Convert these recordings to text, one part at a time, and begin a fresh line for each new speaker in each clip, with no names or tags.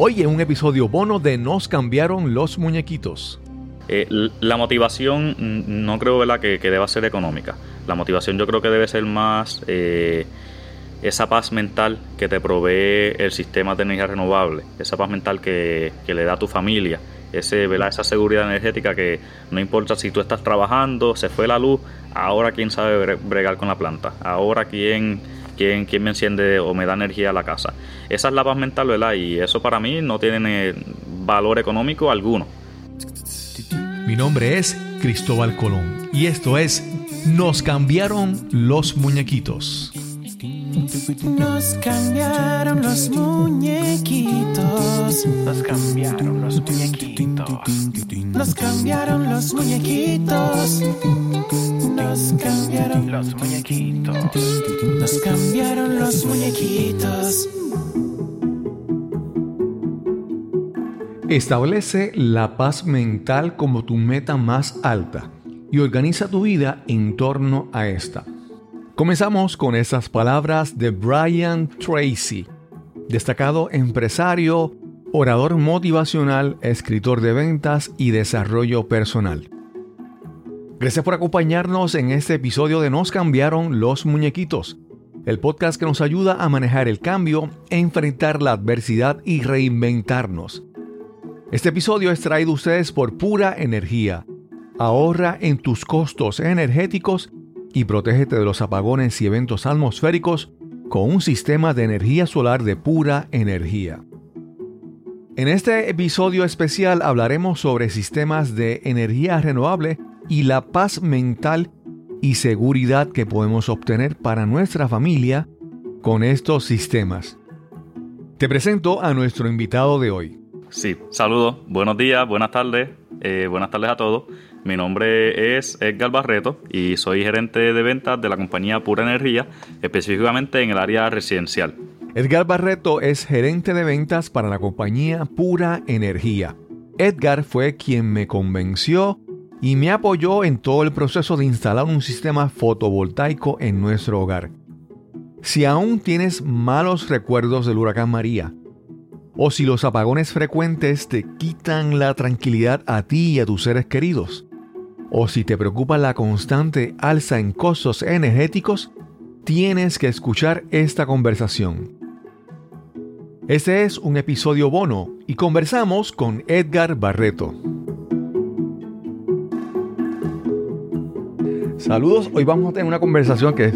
Hoy en un episodio bono de Nos cambiaron los muñequitos.
Eh, la motivación no creo ¿verdad? Que, que, deba ser económica. La motivación yo creo que debe ser más eh, esa paz mental que te provee el sistema de energía renovable, esa paz mental que, le da a tu familia, ese, ¿verdad? esa seguridad energética que no importa si tú estás trabajando, se fue la luz, ahora quién sabe bregar con la planta, ahora quién, quién, quién me enciende o me da energía a la casa. Esa es la mental, ¿verdad? Y eso para mí no tiene valor económico alguno.
Mi nombre es Cristóbal Colón y esto es Nos cambiaron los muñequitos.
Nos cambiaron los muñequitos.
Nos cambiaron los muñequitos.
Nos cambiaron los muñequitos. Nos cambiaron
los muñequitos.
Nos cambiaron los muñequitos.
Establece la paz mental como tu meta más alta y organiza tu vida en torno a esta. Comenzamos con esas palabras de Brian Tracy, destacado empresario, orador motivacional, escritor de ventas y desarrollo personal. Gracias por acompañarnos en este episodio de Nos cambiaron los muñequitos, el podcast que nos ayuda a manejar el cambio, enfrentar la adversidad y reinventarnos. Este episodio es traído a ustedes por Pura Energía. Ahorra en tus costos energéticos y protégete de los apagones y eventos atmosféricos con un sistema de energía solar de pura energía. En este episodio especial hablaremos sobre sistemas de energía renovable y la paz mental y seguridad que podemos obtener para nuestra familia con estos sistemas. Te presento a nuestro invitado de hoy.
Sí, saludos, buenos días, buenas tardes, eh, buenas tardes a todos. Mi nombre es Edgar Barreto y soy gerente de ventas de la compañía Pura Energía, específicamente en el área residencial.
Edgar Barreto es gerente de ventas para la compañía Pura Energía. Edgar fue quien me convenció y me apoyó en todo el proceso de instalar un sistema fotovoltaico en nuestro hogar. Si aún tienes malos recuerdos del huracán María, o si los apagones frecuentes te quitan la tranquilidad a ti y a tus seres queridos, o si te preocupa la constante alza en costos energéticos, tienes que escuchar esta conversación. Este es un episodio bono y conversamos con Edgar Barreto. Saludos, hoy vamos a tener una conversación que es,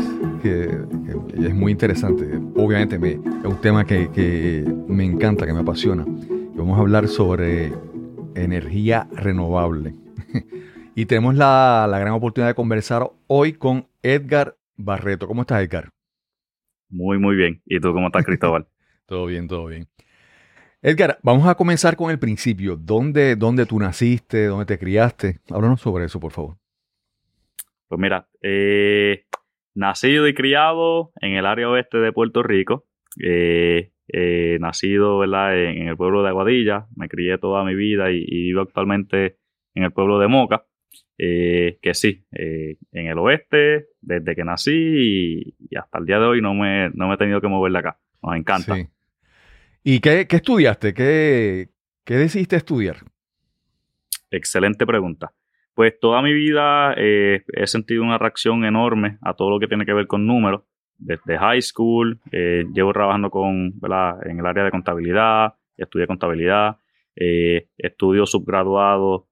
es muy interesante. Obviamente me, es un tema que, me encanta, que me apasiona. vamos a hablar sobre energía renovable. y tenemos la, la gran oportunidad de conversar hoy con Edgar Barreto. ¿Cómo estás, Edgar?
Muy, muy bien. ¿Y tú cómo estás, Cristóbal?
todo bien, todo bien. Edgar, vamos a comenzar con el principio. ¿Dónde, ¿Dónde tú naciste? ¿Dónde te criaste? Háblanos sobre eso, por favor.
Pues mira, eh, nacido y criado en el área oeste de Puerto Rico. Eh, eh, nacido ¿verdad? En, el pueblo de Aguadilla. Me crié toda mi vida y, vivo actualmente en el pueblo de Moca. Que sí, en el oeste, desde que nací y, hasta el día de hoy no me, no me he tenido que mover de acá. Nos encanta.
¿Y qué, estudiaste? ¿Qué, ¿Qué decidiste estudiar?
Excelente pregunta. Pues toda mi vida eh, he sentido una reacción enorme a todo lo que tiene que ver con números. Desde high school, eh, llevo trabajando con, en el área de contabilidad, estudié contabilidad, eh, estudio subgraduado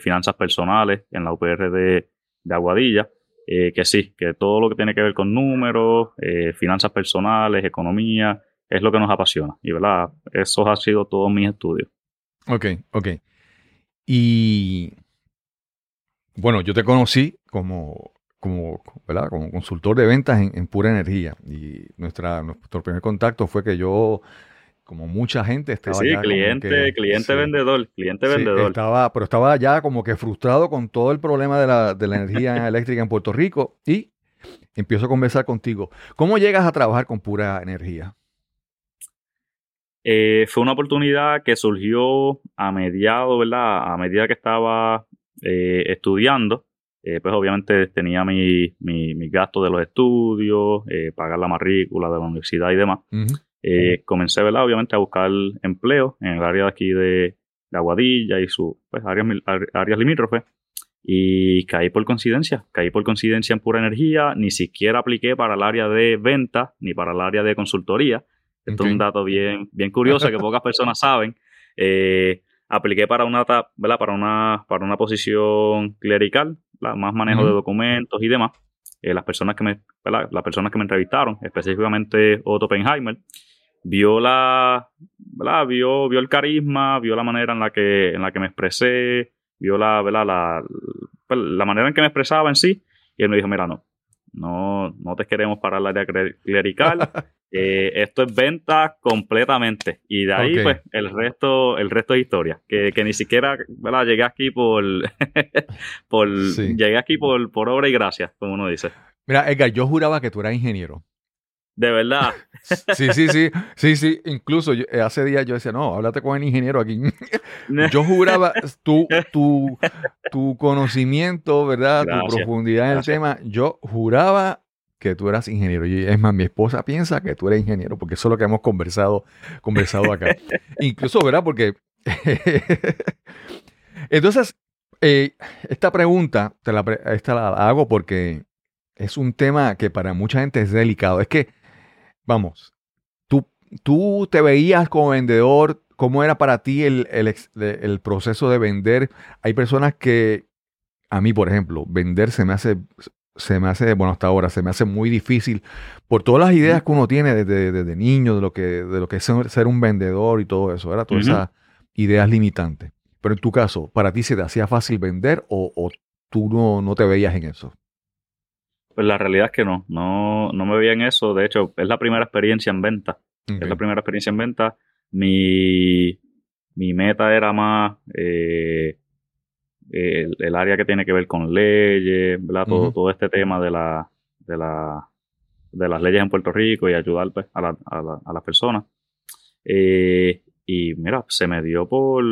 finanzas personales en la UPR de, Aguadilla. que sí, que todo lo que tiene que ver con números, finanzas personales, economía, es lo que nos apasiona. Y verdad, eso ha sido todos mis estudios.
Ok, ok. Y bueno, yo te conocí como, como, ¿verdad? como consultor de ventas en, pura energía. Y nuestro primer contacto fue que yo, como mucha gente, estaba
sí, cliente, cliente vendedor, cliente vendedor.
Estaba, pero estaba ya como que frustrado con todo el problema de la, de la energía eléctrica en Puerto Rico. Y empiezo a conversar contigo. ¿Cómo llegas a trabajar con pura energía?
Eh, fue una oportunidad que surgió a mediado, ¿verdad? A medida que estaba eh, estudiando, eh, pues obviamente tenía mi, mi, gasto de los estudios, pagar la matrícula de la universidad y demás. Eh, comencé, ¿verdad? Obviamente a buscar empleo en el área de aquí de, de Aguadilla y sus pues, áreas, áreas limítrofes. Y caí por coincidencia, caí por coincidencia en pura energía, ni siquiera apliqué para el área de venta ni para el área de consultoría. Esto
Ok.
es un dato bien, bien curioso que pocas personas saben. Eh, apliqué para una, ¿verdad? para una, para una posición clerical, ¿verdad? más manejo
Ujú.
de documentos y demás. Eh, las personas que me, ¿verdad? las personas que me entrevistaron, específicamente Otto Oppenheimer, vio la, ¿verdad? Vio, vio el carisma, vio la manera en la que, en la que me expresé, vio la, ¿verdad? La, pues, la manera en que me expresaba en sí, y él me dijo, mira, no, no, no te queremos para el área cler- clerical, eh, esto es venta completamente. Y de ahí, pues, el resto, el resto es historia. Que, que ni siquiera, ¿verdad? Llegué aquí por, por
Sí.
llegué aquí por, por obra y gracia, como uno dice.
Mira, Edgar, yo juraba que tú eras ingeniero.
De verdad.
Sí, sí, sí, sí, sí. Incluso yo- eh, hace días yo decía, no, háblate con el ingeniero aquí. Yo juraba tu, tu, tu conocimiento, ¿verdad? tu profundidad en el tema. Yo juraba que tú eras ingeniero. Y es más, mi esposa piensa que tú eres ingeniero, porque eso es lo que hemos conversado, conversado acá. Incluso, ¿verdad? Porque. Entonces, eh, esta pregunta te la, esta la hago porque es un tema que para mucha gente es delicado. Es que, vamos, tú, tú te veías como vendedor, ¿cómo era para ti el, el proceso de vender? Hay personas que, a mí, por ejemplo, vender se me hace, se me hace, bueno, hasta ahora, se me hace muy difícil por todas las ideas que uno tiene desde, desde niño, de lo que, de lo que es ser, un vendedor y todo eso, ¿verdad? Todas esas ideas limitantes. Pero en tu caso, ¿para ti se te hacía fácil vender o, o tú no, no te veías en eso?
Pues la realidad es que no, no, no me veía en eso. De hecho, es la primera experiencia en venta. Es la primera experiencia en venta. Mi, mi meta era más eh, el, el área que tiene que ver con leyes, ¿verdad? Todo, todo este tema de la, de la de las leyes en Puerto Rico y ayudar pues, a, la- a la- a las personas. Eh, y mira, se me dio por,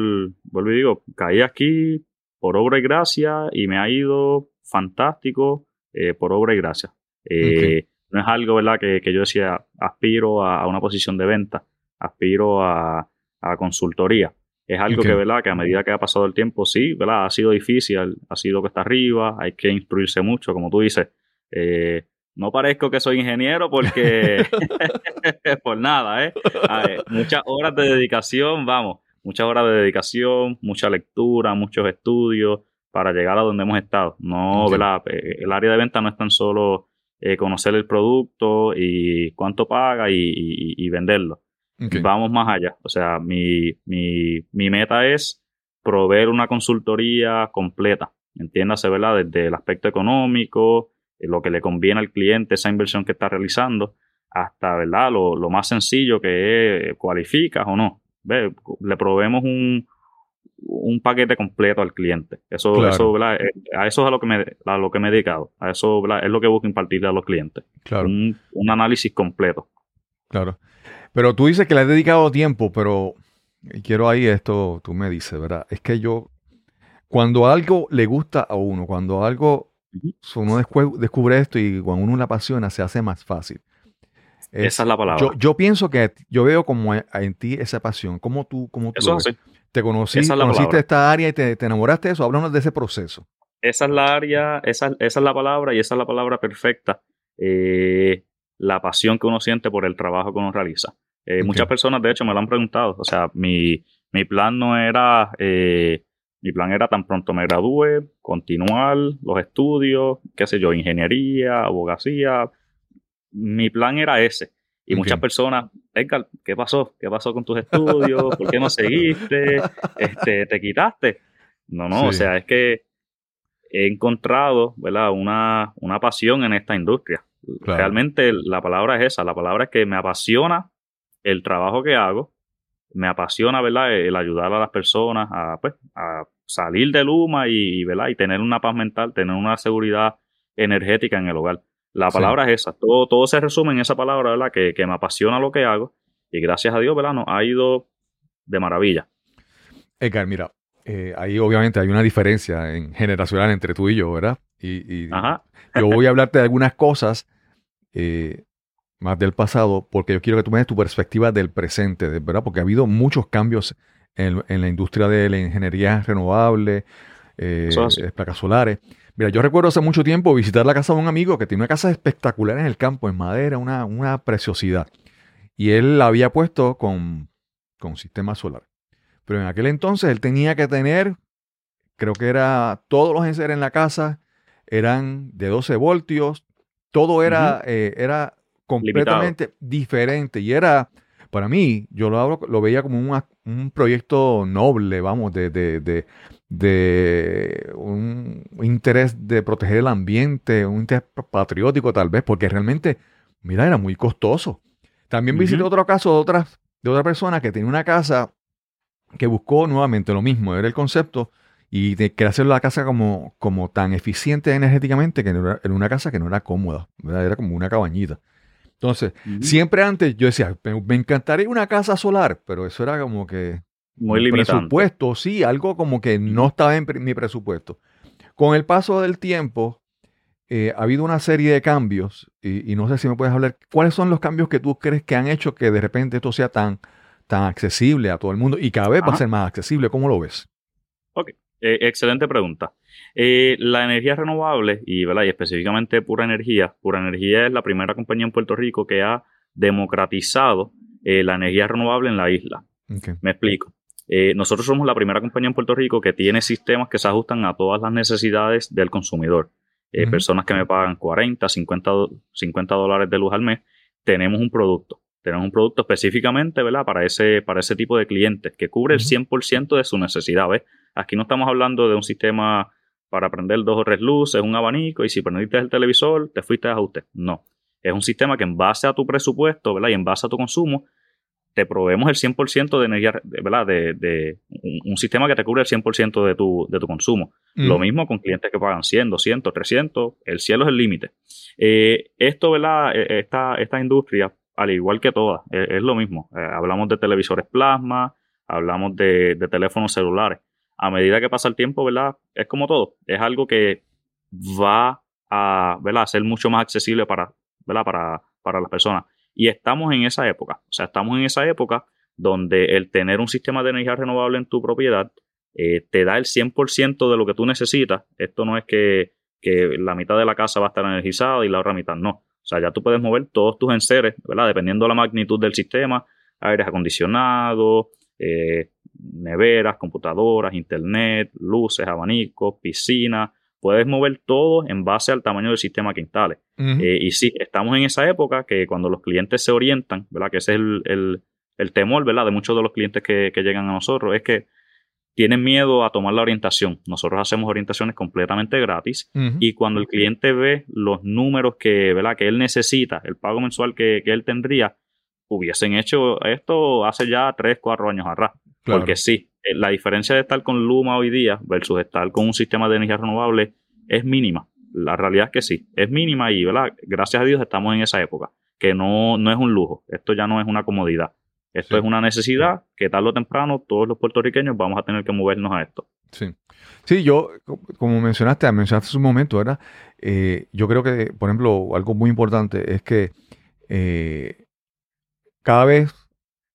vuelvo y digo, caí aquí por obra y gracia y me ha ido fantástico eh, por obra y gracia. Eh, No es algo, ¿verdad? Que, que yo decía, aspiro a, a una posición de venta, aspiro a, a consultoría. Es algo que, ¿verdad? Que a medida que ha pasado el tiempo, sí, ¿verdad? Ha sido difícil, ha sido que está arriba, hay que instruirse mucho, como tú dices. Eh, no parezco que soy ingeniero porque por nada, ¿eh? Ver, muchas horas de dedicación, vamos, muchas horas de dedicación, mucha lectura, muchos estudios para llegar a donde hemos estado. No. ¿verdad? Eh, El área de venta no es tan solo eh, conocer el producto y cuánto paga y, y- y venderlo. Vamos más allá. O sea, mi, mi, mi meta es proveer una consultoría completa. Entiéndase, ¿verdad? Desde el aspecto económico, eh, lo que le conviene al cliente, esa inversión que está realizando, hasta, ¿verdad? Lo, lo más sencillo que es, ¿cualificas o no? ¿Ve? Le proveemos un, un paquete completo al cliente. Eso,
Claro.
eso ¿verdad? Eh, A eso es a lo que me, a lo que me he dedicado. A eso, ¿verdad? Es lo que busco impartirle a los clientes.
Claro,
Un, un análisis completo.
claro. Pero tú dices que le has dedicado tiempo, pero quiero ahí esto, tú me dices, ¿verdad? Es que yo, cuando algo le gusta a uno, cuando algo, uno descubre esto y cuando uno la apasiona, se hace más fácil. Es-
Esa es la palabra.
yo, yo pienso que yo veo como en ti esa pasión. ¿Cómo tú, cómo tú
Eso
lo
es
ves?
así.
Te conocí,
es
conociste
palabra.
esta área y te, te enamoraste de eso. Háblanos de ese proceso.
Esa es la área, esa, esa es la palabra y esa es la palabra perfecta. Eh, la pasión que uno siente por el trabajo que uno realiza. Eh. Muchas personas, de hecho, me lo han preguntado. O sea, mi, mi plan no era, eh, mi plan era tan pronto me gradúe, continuar los estudios, qué sé yo, ingeniería, abogacía. Mi plan era ese. Y muchas personas, Edgar, ¿qué pasó? ¿Qué pasó con tus estudios? ¿Por qué no seguiste? Este, ¿Te quitaste? No, no, o sea, es que he encontrado, ¿verdad? Una, una pasión en esta industria.
Claro.
Realmente la palabra es esa, la palabra es que me apasiona el trabajo que hago, me apasiona, ¿verdad? El ayudar a las personas a, pues, a salir de Luma y, ¿verdad? Y tener una paz mental, tener una seguridad energética en el hogar. La
Sí.
palabra es esa, todo, todo se resume en esa palabra, ¿verdad? Que, que me apasiona lo que hago y gracias a Dios, ¿verdad? Nos ha ido de maravilla.
Edgar, mira, eh, ahí obviamente hay una diferencia en generacional entre tú y yo, ¿verdad? Y, y
Ajá.
yo voy a hablarte de algunas cosas eh, más del pasado, porque yo quiero que tú me des tu perspectiva del presente, ¿verdad? Porque ha habido muchos cambios en, en la industria de la ingeniería renovable, eh,
es
eh, placas solares. Mira, yo recuerdo hace mucho tiempo visitar la casa de un amigo que tiene una casa espectacular en el campo, en madera, una, una preciosidad. Y él la había puesto con, con sistema solar. Pero en aquel entonces él tenía que tener, creo que era todos los enseres en la casa eran de 12 voltios, todo era, eh, era completamente diferente y era, para mí, yo lo, hablo- lo veía como un, ac- un proyecto noble, vamos, de, de, de, de un interés de proteger el ambiente, un interés patriótico tal vez, porque realmente, mira, era muy costoso. También visité otro caso de, otras, de otra persona que tenía una casa que buscó nuevamente lo mismo, era el concepto, y de, quería hacer la casa como, como tan eficiente energéticamente que no era, era una casa que no era cómoda, ¿verdad? era como una cabañita. Entonces, siempre antes yo decía, me, me encantaría una casa solar, pero eso era como que
Muy limitante.
presupuesto, sí, algo como que no estaba en mi presupuesto. Con el paso del tiempo, eh, ha habido una serie de cambios, y, y no sé si me puedes hablar, ¿cuáles son los cambios que tú crees que han hecho que de repente esto sea tan, tan accesible a todo el mundo y cada vez va a ser más accesible? ¿Cómo lo ves?
Eh, excelente pregunta. Eh, la energía renovable y, ¿verdad? y específicamente Pura Energía, Pura Energía es la primera compañía en Puerto Rico que ha democratizado la energía renovable en la isla.
Ok.
Me explico. Eh, nosotros somos la primera compañía en Puerto Rico que tiene sistemas que se ajustan a todas las necesidades del consumidor. Eh. Personas que me pagan 40, 50, do- 50 dólares de luz al mes, tenemos un producto. Tenemos un producto específicamente ¿verdad? Para, ese, para ese tipo de clientes que cubre el
Ujú.
100% de su necesidad. ¿ves? Aquí no estamos hablando de un sistema para prender dos o tres luces, un abanico, y si prendiste el televisor, te fuiste a ajuste. No. Es un sistema que en base a tu presupuesto ¿verdad? y en base a tu consumo, te proveemos el 100% de energía, ¿verdad? De, de un, sistema que te cubre el 100% de tu, de tu consumo. Lo
Mm.
mismo con clientes que pagan 100, 200, 300, el cielo es el límite. Eh, esto, ¿verdad? Eh, Esta, esta industria, al igual que todas, eh, es lo mismo. Eh, hablamos de televisores plasma, hablamos de, de teléfonos celulares. A medida que pasa el tiempo, ¿verdad? Es como todo. Es algo que va a, ¿verdad? ser mucho más accesible para, ¿verdad? Para, para las personas. Y estamos en esa época. O sea, estamos en esa época donde el tener un sistema de energía renovable en tu propiedad eh, te da el 100% de lo que tú necesitas. Esto no es que, que la mitad de la casa va a estar energizada y la otra mitad no. O sea, ya tú puedes mover todos tus enseres, ¿verdad? Dependiendo de la magnitud del sistema, aires acondicionados, eh, neveras, computadoras, internet, luces, abanicos, piscina. Puedes mover todo en base al tamaño del sistema que instales. Eh, y sí, estamos en esa época que cuando los clientes se orientan, ¿verdad? Que ese es el, el- el temor, ¿verdad? De muchos de los clientes que, que llegan a nosotros, es que tienen miedo a tomar la orientación. Nosotros hacemos orientaciones completamente gratis y cuando el cliente ve los números que, ¿verdad? que él necesita, el pago mensual que, que él tendría, hubiesen hecho esto hace ya 3, 4 años atrás.
Claro.
Porque sí, la diferencia de estar con Luma hoy día versus estar con un sistema de energía renovable es mínima. La realidad es que sí, es mínima y ¿verdad? gracias a Dios estamos en esa época, que no, no es un lujo, esto ya no es una comodidad, esto
Sí.
es una necesidad que tarde o temprano todos los puertorriqueños vamos a tener que movernos a esto.
Sí. Sí, yo, co- como mencionaste, mencionaste hace un momento, ¿verdad? Eh, yo creo que, por ejemplo, algo muy importante es que eh, cada vez eh,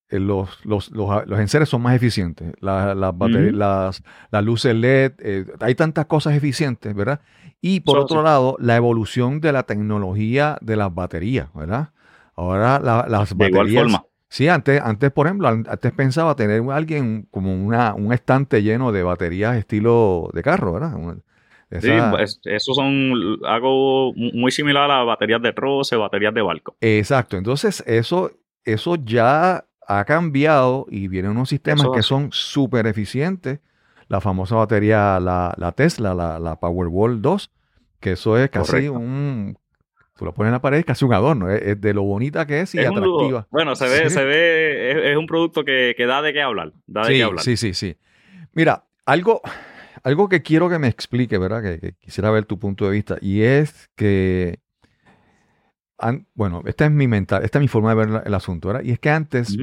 los, los, los, los enseres son más eficientes. La- las, las, las luces LED, eh, hay tantas cosas eficientes, ¿verdad? Y por
Eso
otro
sí.
lado, la evolución de la tecnología de las baterías, ¿verdad? Ahora la- las
De igual
baterías...
forma.
Sí, antes, antes, por ejemplo, an- antes pensaba tener alguien como una, un estante lleno de baterías estilo de carro, ¿verdad?
Sí,
esa-
es- esos son algo muy similar a baterías de troce, baterías de barco.
Exacto. Entonces, eso, eso ya ha cambiado y vienen unos sistemas
Eso
que son súper eficientes. La famosa batería, la, la Tesla, la, la Powerwall 2, que eso es casi
Correcto.
un... Tú lo pones en la pared, es casi un adorno. Es, es de lo bonita que es y
Es un lujo.
atractiva.
Bueno, se ve,
Sí.
se ve, es, es un producto que, que da de qué hablar. Da de
Sí,
qué hablar.
sí, sí, sí. Mira, algo, algo que quiero que me explique, ¿verdad? Que, que quisiera ver tu punto de vista. Y es que, an- bueno, esta es mi mental, esta es mi forma de ver la- el asunto, ¿verdad? Y es que antes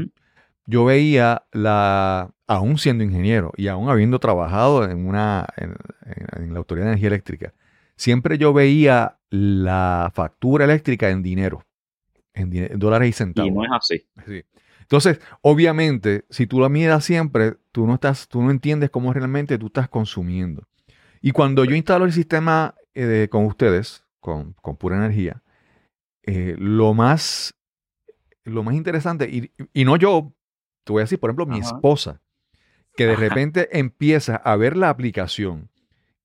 yo veía la, aún siendo ingeniero y aún habiendo trabajado en una, en, en- en la Autoridad de Energía Eléctrica, siempre yo veía la factura eléctrica en dinero. en, dólares y centavos.
Y no es así.
Sí. Entonces, obviamente, si tú la miras siempre, tú no estás, tú no entiendes cómo realmente tú estás consumiendo. Y cuando yo instalo el sistema eh, de- con ustedes, con, con pura energía, eh, lo más, lo más interesante, y, y no yo, te voy a decir, por ejemplo, mi
Ajá.
esposa, que de
Ajá.
repente empieza a ver la aplicación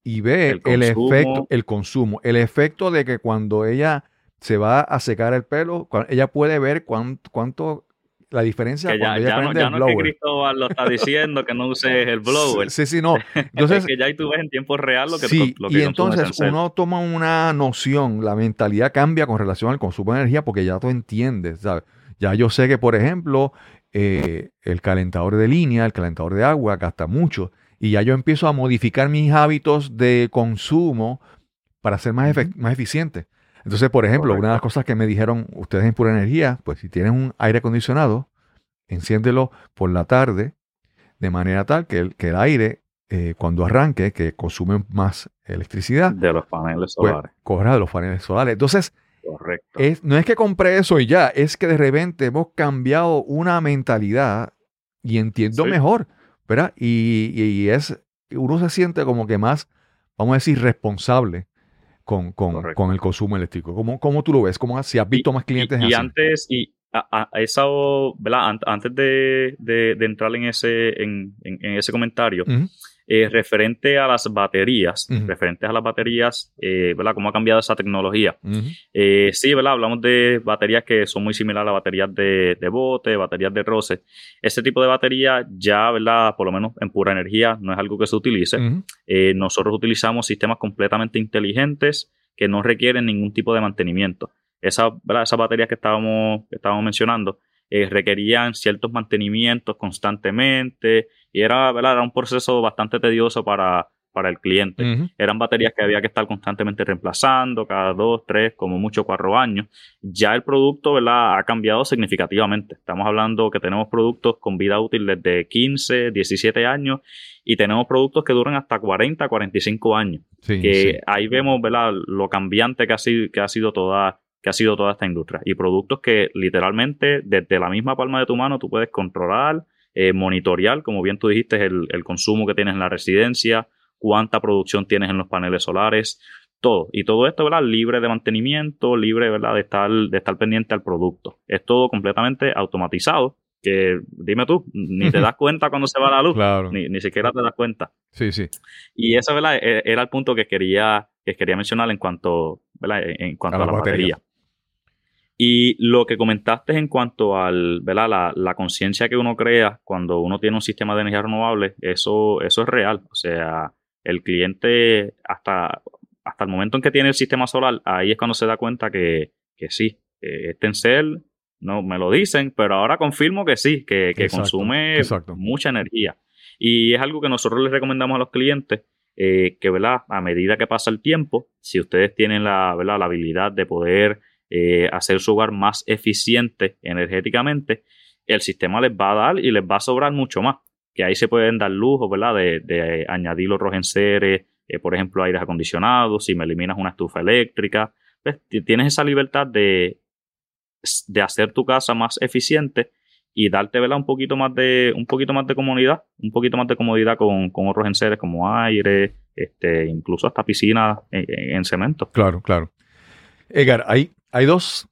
y ve
El
el, efecto, el consumo, el efecto de que cuando ella se va a secar el pelo, ella puede ver cuánto, cuánto la diferencia
Que ya,
cuando ella
ya no,
prende
ya
el
no es que
blower.
Cristóbal lo está diciendo que no uses el blower.
Sí, sí, no. Entonces,
es que ya ahí tú ves en tiempo real lo que,
sí,
lo que
y entonces uno toma una noción, la mentalidad cambia con relación al consumo de energía porque ya tú entiendes, ¿sabes? Ya yo sé que, por ejemplo, eh, el calentador de línea, el calentador de agua gasta mucho y ya yo empiezo a modificar mis hábitos de consumo para ser más, efe- más eficiente. Entonces, por ejemplo, una de las cosas que me dijeron ustedes en Pura Energía, pues si tienen un aire acondicionado, enciéndelo por la tarde de manera tal que el, que el aire, eh, cuando arranque, que consume más electricidad,
de los paneles
pues
solares.
de los paneles solares. Entonces,
Correcto.
es, no es que compré eso y ya, es que de repente hemos cambiado una mentalidad y entiendo
Sí.
mejor, ¿verdad? Y, y- y es, uno se siente como que más, vamos a decir, responsable con, con, con el consumo eléctrico. ¿Cómo, cómo tú lo ves? ¿Cómo, si has visto más clientes
y, y antes, y a, esa, ¿verdad? Ant- Antes de, de- de entrar en ese, en, en- en ese comentario. Eh, referente a las baterías, referentes a las baterías, eh, ¿verdad? ¿Cómo ha cambiado esa tecnología? Eh, sí, ¿verdad? Hablamos de baterías que son muy similares a baterías de, de bote, baterías de roce. Ese tipo de batería ya, ¿verdad? Por lo menos en pura energía, no es algo que se utilice. Nosotros utilizamos sistemas completamente inteligentes que no requieren ningún tipo de mantenimiento. Esa, ¿verdad? Esas baterías que estábamos, que estábamos mencionando eh, requerían ciertos mantenimientos constantemente y era, ¿verdad? era un proceso bastante tedioso para, para el cliente. Eran baterías que había que estar constantemente reemplazando cada dos, tres, como mucho cuatro años. Ya el producto ¿verdad? ha cambiado significativamente. Estamos hablando que tenemos productos con vida útil desde 15, 17 años y tenemos productos que duran hasta 40, 45 años.
Sí,
Que
sí.
ahí vemos ¿verdad? lo cambiante que ha sido, que ha sido toda que ha sido toda esta industria y productos que literalmente desde la misma palma de tu mano tú puedes controlar, eh, monitorear, como bien tú dijiste, el, el consumo que tienes en la residencia, cuánta producción tienes en los paneles solares, todo. Y todo esto, ¿verdad? Libre de mantenimiento, libre, ¿verdad? De estar, de estar pendiente al producto. Es todo completamente automatizado, que dime tú, ni te das cuenta cuando se va la luz,
Claro.
ni, ni siquiera te das cuenta.
Sí, sí.
Y eso, ¿verdad? E- Era el punto que quería, que quería mencionar en cuanto, ¿verdad? En cuanto
A
a,
la
la
batería.
batería. Y lo que comentaste en cuanto al, ¿verdad? La, la conciencia que uno crea cuando uno tiene un sistema de energía renovable, eso, eso es real. O sea, el cliente hasta, hasta el momento en que tiene el sistema solar, ahí es cuando se da cuenta que, que sí, que este Encel, no me lo dicen, pero ahora confirmo que sí, que, que
Exacto,
consume
exacto.
mucha energía. Y es algo que nosotros les recomendamos a los clientes, eh, que ¿verdad? a medida que pasa el tiempo, si ustedes tienen la, ¿verdad? la habilidad de poder eh, hacer su hogar más eficiente energéticamente, el sistema les va a dar y les va a sobrar mucho más. Que ahí se pueden dar lujos, ¿verdad? De, de añadir los rojenseres, eh, por ejemplo, aires acondicionados, si me eliminas una estufa eléctrica. pues, tienes esa libertad de, de hacer tu casa más eficiente y darte ¿verdad? un poquito más de un poquito más de comodidad un poquito más de comodidad con, con otros enseres como aire este incluso hasta piscina en cemento
Claro, claro. Edgar, hay, hay dos,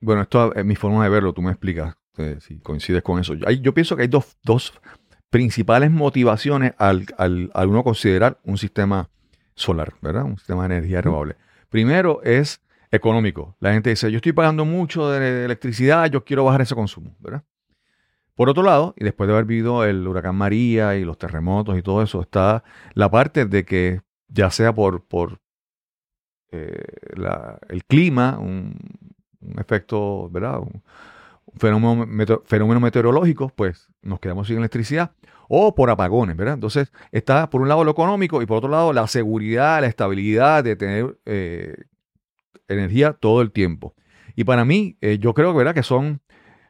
bueno, esto es mi forma de verlo, tú me explicas eh, si coincides con eso. Hay- yo pienso que hay dos, dos principales motivaciones al, al, al uno considerar un sistema solar, ¿verdad? Un sistema de energía renovable. Primero es económico. La gente dice, yo estoy pagando mucho de electricidad, yo quiero bajar ese consumo, ¿verdad? Por otro lado, y después de haber vivido el huracán María y los terremotos y todo eso, está la parte de que ya sea por, por eh, el clima, un, efecto, ¿verdad? Un, fenómeno, fenómeno meteorológico, pues nos quedamos sin electricidad, o por apagones, ¿verdad? Entonces está por un lado lo económico y por otro lado la seguridad, la estabilidad de tener eh, energía todo el tiempo. Y para mí, eh, yo creo ¿verdad? que son,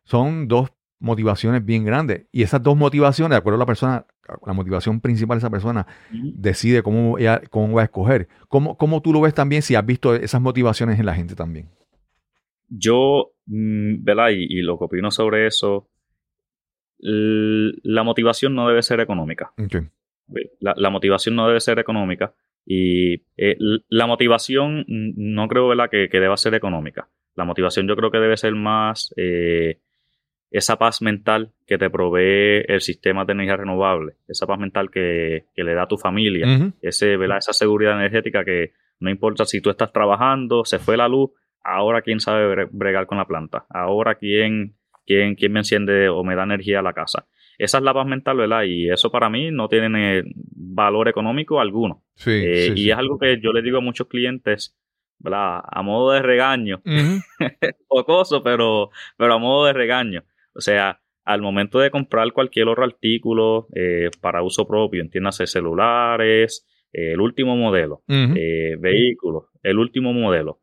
son dos motivaciones bien grandes. Y esas dos motivaciones, de acuerdo a la persona, la motivación principal de esa persona, decide cómo, ella- cómo va a escoger. ¿Cómo, ¿Cómo tú lo ves también si has visto esas motivaciones en la gente también?
yo mm, ¿verdad? Y, y lo que opino sobre eso, la motivación no debe ser económica. La, la motivación no debe ser económica y eh, la motivación no creo ¿verdad? Que, que deba ser económica. La motivación yo creo que debe ser más eh, esa paz mental que te provee el sistema de energía renovable, esa paz mental que, que le da a tu familia, ese, ¿verdad? esa seguridad energética que no importa si tú estás trabajando, se fue la luz, ahora quién sabe bre- bregar con la planta, ahora quién, quién, quién me enciende o me da energía a la casa. Esa es la paz mental, ¿verdad? Y eso para mí no tiene valor económico alguno.
Sí,
Eh,
sí,
y
sí.
es algo que yo le digo a muchos clientes, ¿verdad? A modo de regaño,
Ujú.
pocoso, pero, pero a modo de regaño. O sea, al momento de comprar cualquier otro artículo eh, para uso propio, entiéndase celulares, eh, el último modelo, eh, vehículos, el último modelo.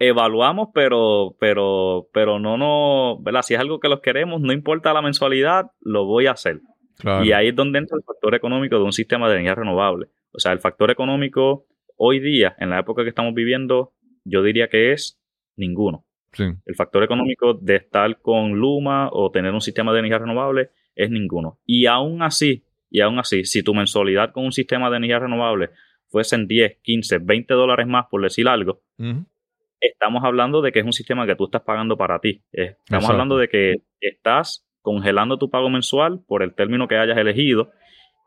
Evaluamos, pero, pero, pero no, no, ¿verdad? Si es algo que los queremos, no importa la mensualidad, lo voy a hacer.
Claro.
Y ahí es donde entra el factor económico de un sistema de energía renovable. O sea, el factor económico hoy día, en la época que estamos viviendo, yo diría que es ninguno.
Sí.
El factor económico de estar con Luma o tener un sistema de energía renovable es ninguno. Y aún así, y aún así, si tu mensualidad con un sistema de energía renovable fuesen 10, 15, 20 dólares más, por decir algo, estamos hablando de que es un sistema que tú estás pagando para ti. Eh, Estamos
Exacto.
hablando de que estás congelando tu pago mensual por el término que hayas elegido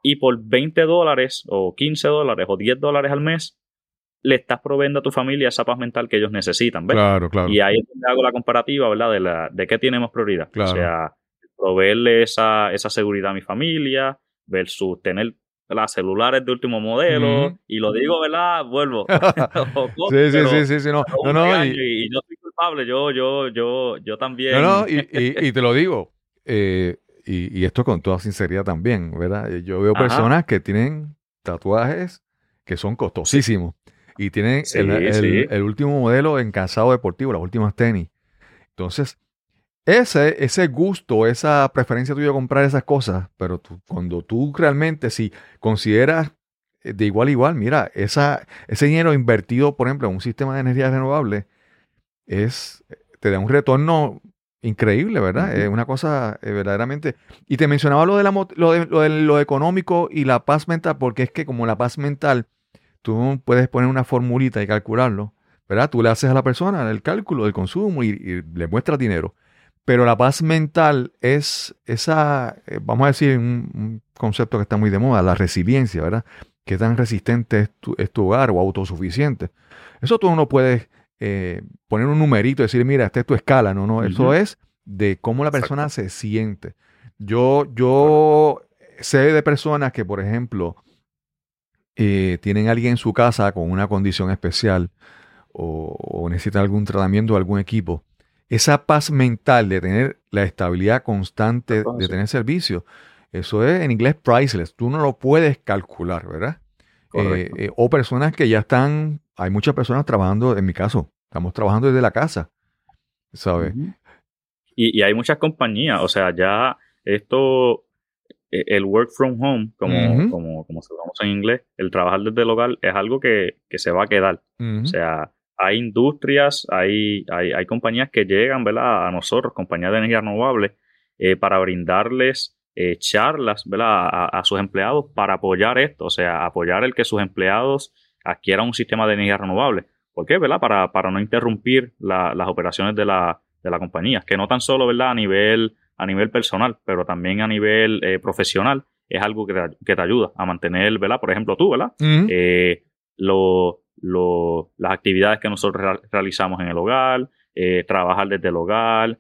y por 20 dólares o 15 dólares o 10 dólares al mes le estás proveyendo a tu familia esa paz mental que ellos necesitan. ¿ves?
Claro, claro.
Y ahí es donde hago la comparativa, ¿verdad? De, la, de qué tenemos prioridad.
Claro.
O sea, proveerle esa, esa seguridad a mi familia versus tener las celulares de último modelo. Y lo digo, ¿verdad? Vuelvo.
Sí, sí, sí, sí, sí, no, no, no, y,
y, yo soy culpable, yo, yo, yo, yo también.
no, no, y, y- y te lo digo, eh, y, y esto con toda sinceridad también, ¿verdad? Yo veo
Ajá.
personas que tienen tatuajes que son costosísimos y tienen
Sí,
el, el-
sí.
el último modelo en calzado deportivo, las últimas tenis. Entonces, ese, ese gusto, esa preferencia tuya de comprar esas cosas, pero tú- cuando tú realmente, si consideras eh, de igual a igual, mira, esa, ese dinero invertido, por ejemplo, en un sistema de energía renovable, es, te da un retorno increíble, ¿verdad? Es una cosa eh, verdaderamente. Y te mencionaba lo de, la, lo, de, lo de lo económico y la paz mental, porque es que como la paz mental, tú puedes poner una formulita y calcularlo, ¿verdad? Tú le haces a la persona el cálculo del consumo y, y le muestras dinero. Pero la paz mental es esa, eh, vamos a decir, un, un concepto que está muy de moda, la resiliencia, ¿verdad? Qué tan resistente es tu, es tu hogar o autosuficiente. Eso tú no puedes eh, poner un numerito y decir, mira, esta es tu escala. No, no, eso es de cómo la persona se siente. Yo, yo sé de personas que, por ejemplo, eh, tienen a alguien en su casa con una condición especial o, o necesitan algún tratamiento o algún equipo. Esa paz mental de tener la estabilidad constante de tener servicio, eso es en inglés priceless. Tú no lo puedes calcular, ¿verdad? Eh, eh, o personas que ya están, hay muchas personas trabajando, en mi caso, estamos trabajando desde la casa, ¿sabes?
Y, y hay muchas compañías, o sea, ya esto, el work from home, como, como, como se llama en inglés, el trabajar desde el hogar es algo que, que se va a quedar. O sea, hay industrias, hay, hay, hay compañías que llegan, ¿verdad? A nosotros, compañías de energía renovable, eh, para brindarles eh, charlas, ¿verdad? A, a sus empleados para apoyar esto, o sea, apoyar el que sus empleados adquieran un sistema de energía renovable. ¿Por qué, verdad? Para, para no interrumpir la- las operaciones de la, de la compañía, que no tan solo, ¿verdad? A nivel, a nivel personal, pero también a nivel eh, profesional, es algo que te, que te ayuda a mantener, ¿verdad? Por ejemplo, tú, ¿verdad? Eh, lo- lo- las actividades que nosotros rea- realizamos en el hogar, eh, trabajar desde el hogar,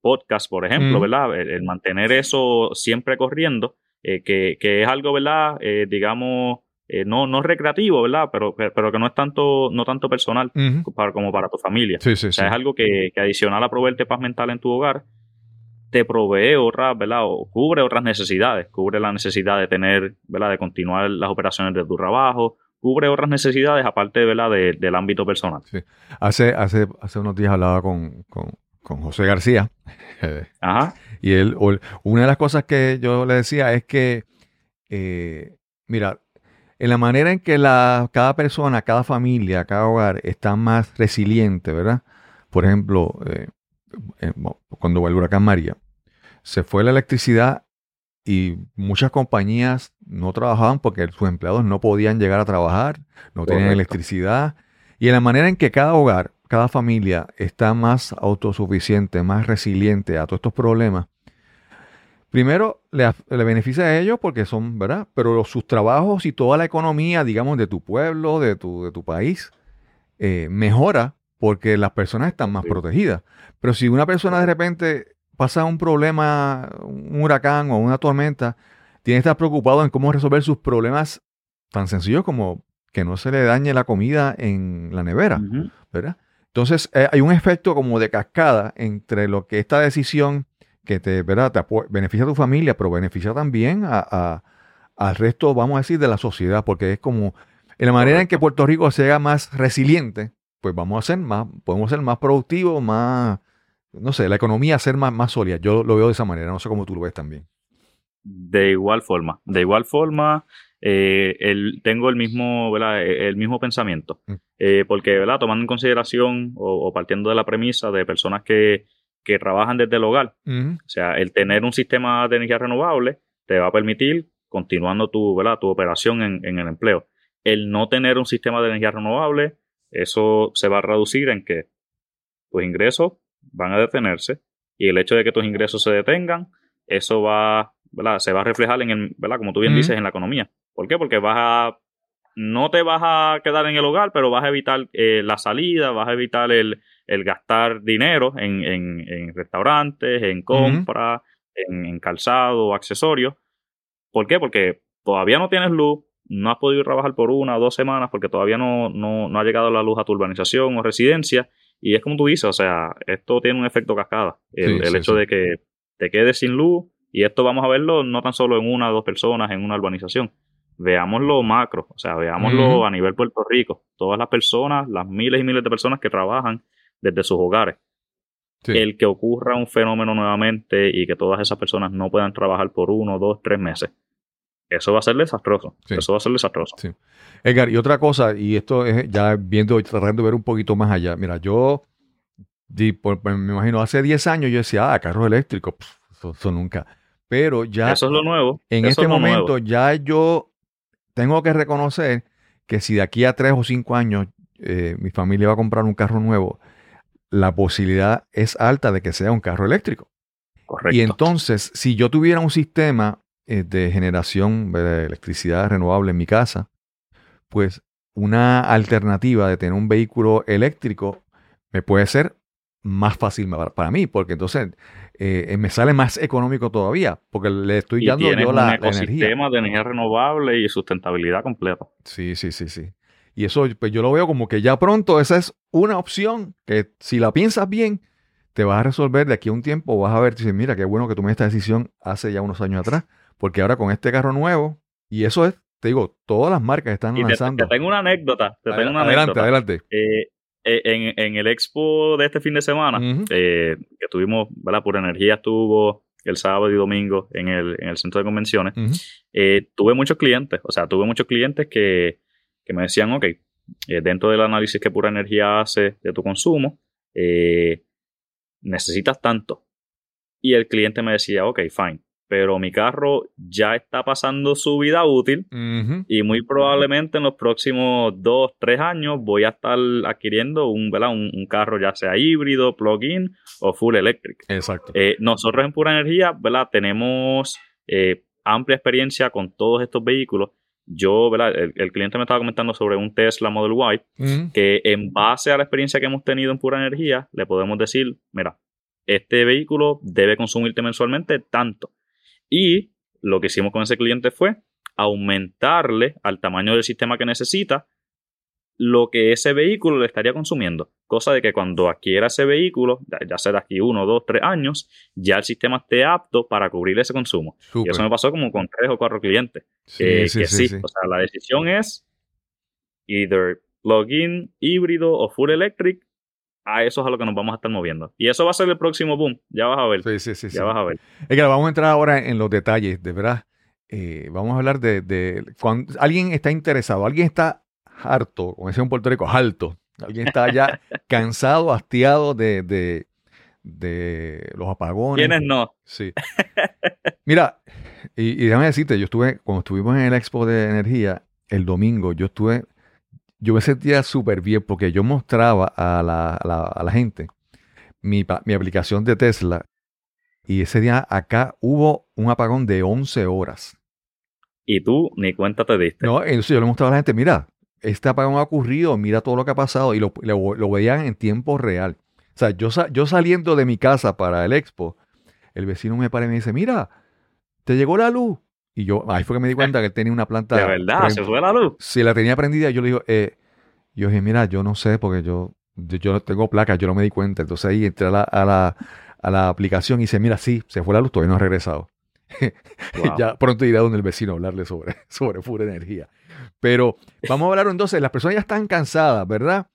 podcast, por ejemplo. ¿verdad? El, el mantener eso siempre corriendo, que, que es algo, ¿verdad? Digamos, eh, no, no recreativo, ¿verdad? Pero, pero, pero que no es tanto, no tanto personal para, como para tu familia.
Sí, sí,
O
sí.
sea, es algo que, que adicional a proveerte paz mental en tu hogar, te provee otras, ¿verdad? O cubre otras necesidades. Cubre la necesidad de tener, ¿verdad? De continuar las operaciones de tu trabajo. Cubre otras necesidades aparte, ¿verdad? De- del ámbito personal.
Hace, hace, hace unos días hablaba con, con, con José García. eh,
Ajá.
Y él, una de las cosas que yo le decía es que, eh, mira, en la manera en que la, cada persona, cada familia, cada hogar está más resiliente, ¿verdad? por ejemplo, eh, eh, cuando el huracán María, se fue la electricidad y muchas compañías no trabajaban porque sus empleados no podían llegar a trabajar, no tenían electricidad. Y en la manera en que cada hogar, cada familia está más autosuficiente, más resiliente a todos estos problemas, primero le, beneficia a ellos porque son, ¿verdad? Pero los- sus trabajos y toda la economía, digamos, de tu pueblo, de tu, de tu país, eh, mejora porque las personas están más
Sí.
protegidas. Pero si una persona de repente pasa un problema, un huracán o una tormenta, tiene que estar preocupado en cómo resolver sus problemas tan sencillos como que no se le dañe la comida en la nevera. ¿verdad? Entonces eh, hay un efecto como de cascada entre lo que esta decisión que te, ¿verdad? te beneficia a tu familia, pero beneficia también a, a- al resto, vamos a decir, de la sociedad, porque es como en la manera en que Puerto Rico se haga más resiliente, pues vamos a ser más, podemos ser más productivos, más, no sé, la economía ser más, más sólida. Yo lo veo de esa manera, no sé cómo tú lo ves también.
De igual forma, de igual forma, eh, el- tengo el mismo, ¿verdad? Eh, el mismo pensamiento.
Mm.
Eh, porque, ¿verdad? Tomando en consideración o, o partiendo de la premisa de personas que, que trabajan desde el hogar, o sea, el tener un sistema de energía renovable te va a permitir continuando tu, ¿verdad? tu operación en, en el empleo. El no tener un sistema de energía renovable, eso se va a reducir en que tus ingresos van a detenerse y el hecho de que tus ingresos se detengan, eso va, ¿verdad? Se va a reflejar en el, ¿verdad? Como tú bien dices, en la economía. ¿Por qué? Porque vas a, no te vas a quedar en el hogar, pero vas a evitar eh, la salida, vas a evitar el, el gastar dinero en, en, en restaurantes, en compras, en, en calzado o accesorios. ¿Por qué? Porque todavía no tienes luz, no has podido trabajar por una o dos semanas porque todavía no, no, no ha llegado la luz a tu urbanización o residencia. Y es como tú dices, o sea, esto tiene un efecto cascada. El,
Sí,
el
sí,
hecho
sí.
de que te quedes sin luz, y esto vamos a verlo no tan solo en una o dos personas en una urbanización. Veámoslo macro, o sea, veámoslo a nivel Puerto Rico. Todas las personas, las miles y miles de personas que trabajan desde sus hogares. El que ocurra un fenómeno nuevamente y que todas esas personas no puedan trabajar por uno, dos, tres meses. Eso va a ser desastroso.
Sí.
Eso va a ser desastroso.
Sí. Edgar, y otra cosa, y esto es ya viendo, tratando de ver un poquito más allá. Mira, yo, di- por- por- me imagino, hace 10 años yo decía, ah, carros eléctricos, eso, eso nunca. Pero ya
Eso es lo nuevo.
en
Eso
este
es
momento,
nuevo.
ya yo tengo que reconocer que si de aquí a 3 o 5 años eh, mi familia va a comprar un carro nuevo, la posibilidad es alta de que sea un carro eléctrico.
Correcto.
Y entonces, si yo tuviera un sistema de generación de electricidad renovable en mi casa, pues una alternativa de tener un vehículo eléctrico me puede ser más fácil para, mí, porque entonces eh, eh, me sale más económico todavía, porque le estoy
y
dando yo
un
la, la energía.
ecosistema de energía renovable y sustentabilidad completa.
Sí, sí, sí, sí. Y eso pues yo lo veo como que ya pronto esa es una opción que si la piensas bien, te vas a resolver de aquí a un tiempo, vas a ver, dices, mira, qué bueno que tomé esta decisión hace ya unos años atrás, porque ahora con este carro nuevo, y eso es, te digo, todas las marcas están
Y te,
lanzando.
te tengo una anécdota. Te tengo una
adelante,
anécdota.
adelante.
Eh, eh, en, en el expo de este fin de semana, eh, que tuvimos, ¿verdad? Por energía estuvo el sábado y domingo en el, en el centro de convenciones. Eh, tuve muchos clientes, o sea, tuve muchos clientes que, que me decían, ok, eh, dentro del análisis que Pura Energía hace de tu consumo, eh, necesitas tanto. Y el cliente me decía, ok, fine, pero mi carro ya está pasando su vida útil y muy probablemente en los próximos dos, tres años voy a estar adquiriendo un, un, un carro ya sea híbrido, plug-in o full electric.
Exacto.
Eh, nosotros en Pura Energía, ¿verdad? Tenemos eh, amplia experiencia con todos estos vehículos. Yo, ¿verdad? El, el cliente me estaba comentando sobre un Tesla Model Y, que en base a la experiencia que hemos tenido en Pura Energía, le podemos decir, mira, este vehículo debe consumirte mensualmente tanto. Y lo que hicimos con ese cliente fue aumentarle al tamaño del sistema que necesita lo que ese vehículo le estaría consumiendo. Cosa de que cuando adquiera ese vehículo, ya- sea de aquí uno, dos, tres años, ya el sistema esté apto para cubrir ese consumo. Y eso me pasó como con tres o cuatro clientes.
Sí, sí,
que
sí,
sí. O sea, la decisión es either plug-in, híbrido o full electric. A eso es a lo que nos vamos a estar moviendo. Y eso va a ser el próximo boom. Ya vas a ver.
Sí, sí, sí, sí.
ya vas a ver.
Es que vamos a entrar ahora en los detalles, de verdad. Eh, vamos a hablar de, de cuando alguien está interesado, alguien está harto, como decía en Puerto Rico, harto Alguien está ya cansado, hastiado de, de, de los apagones.
¿Quiénes no?
Sí. Mira, y, y déjame decirte, yo estuve, cuando estuvimos en el Expo de Energía, el domingo, yo estuve, yo me sentía súper bien porque yo mostraba a la, a la, a la gente mi, mi aplicación de Tesla y ese día acá hubo un apagón de 11 horas.
Y tú ni cuenta te diste.
No, entonces yo le mostraba a la gente, mira, este apagón ha ocurrido, mira todo lo que ha pasado y lo, lo- lo veían en tiempo real. O sea, yo, sa- yo saliendo de mi casa para el expo, el vecino me para y me dice, mira, te llegó la luz. Y yo, ahí fue que me di cuenta que él tenía una planta.
de verdad, se fue la luz.
Si la tenía prendida, yo le digo, eh, yo dije, mira, yo no sé porque yo, yo, yo no tengo placas, yo no me di cuenta. Entonces ahí entré a la, a la, a la aplicación y dice, mira, sí, se fue la luz, todavía no ha regresado.
Wow.
ya pronto iré a donde el vecino a hablarle sobre, sobre pura energía. Pero vamos a hablar entonces, las personas ya están cansadas, ¿verdad?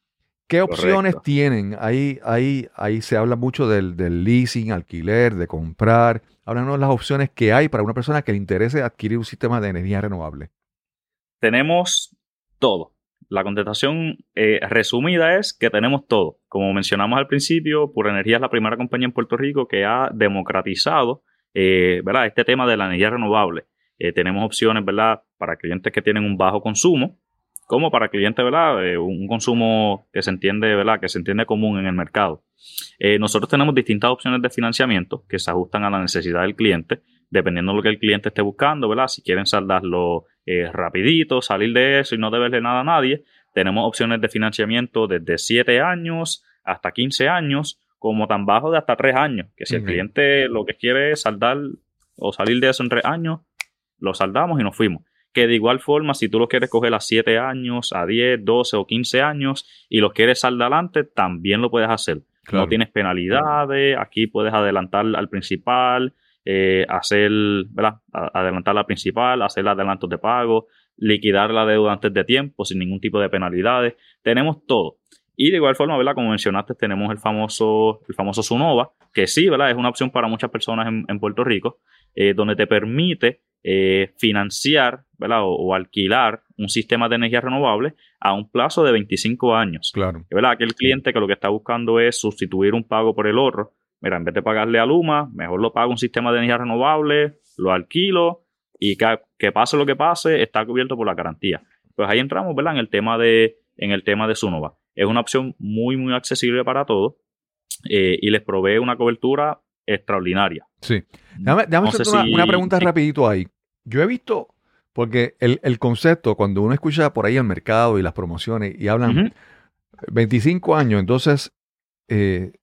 ¿Qué opciones
Correcto.
tienen? Ahí, ahí, ahí se habla mucho del, del leasing, alquiler, de comprar. Háblanos de las opciones que hay para una persona que le interese adquirir un sistema de energía renovable.
Tenemos todo. La contestación eh, resumida es que tenemos todo. Como mencionamos al principio, Pura Energía es la primera compañía en Puerto Rico que ha democratizado eh, ¿verdad? este tema de la energía renovable. Eh, tenemos opciones ¿verdad? para clientes que tienen un bajo consumo, como para clientes ¿verdad? Eh, un consumo que se entiende ¿verdad? que se entiende común en el mercado. Eh, nosotros tenemos distintas opciones de financiamiento que se ajustan a la necesidad del cliente, dependiendo de lo que el cliente esté buscando, ¿verdad? Si quieren saldarlo eh, rapidito, salir de eso y no deberle nada a nadie, tenemos opciones de financiamiento desde 7 años hasta 15 años, como tan bajo de hasta 3 años, que si el cliente lo que quiere es saldar o salir de eso en 3 años, lo saldamos y nos fuimos. Que de igual forma, si tú lo quieres coger a 7 años, a 10, 12 o 15 años y los quieres saldar adelante, también lo puedes hacer.
Claro.
No tienes penalidades, aquí puedes adelantar al principal, eh, hacer, ¿verdad? Adelantar la principal, hacer adelantos de pago, liquidar la deuda antes de tiempo sin ningún tipo de penalidades. Tenemos todo. Y de igual forma, ¿verdad? Como mencionaste, tenemos el famoso, el famoso Sunova, que sí, ¿verdad? Es una opción para muchas personas en, en Puerto Rico, eh, donde te permite eh, financiar, ¿verdad? O, o alquilar un sistema de energía renovable a un plazo de 25 años.
Claro.
Verdad, aquel cliente que lo que está buscando es sustituir un pago por el otro. Mira, en vez de pagarle a Luma, mejor lo pago un sistema de energía renovable, lo alquilo y que, que pase lo que pase, está cubierto por la garantía. Pues ahí entramos, ¿verdad? En el tema de, en el tema de Sunova. Es una opción muy, muy accesible para todos eh, y les provee una cobertura extraordinaria.
Sí. Déjame, déjame
No sé
hacerte una,
si-
una pregunta rapidito ahí. Yo he visto, porque el, el concepto, cuando uno escucha por ahí el mercado y las promociones y hablan
Ujú.
25 años, entonces eh,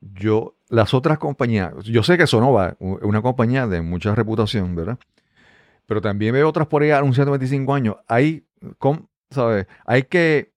yo, las otras compañías, yo sé que Sonova es una compañía de mucha reputación, ¿verdad? Pero también veo otras por ahí anunciando 25 años. Hay, ¿sabes? Hay que,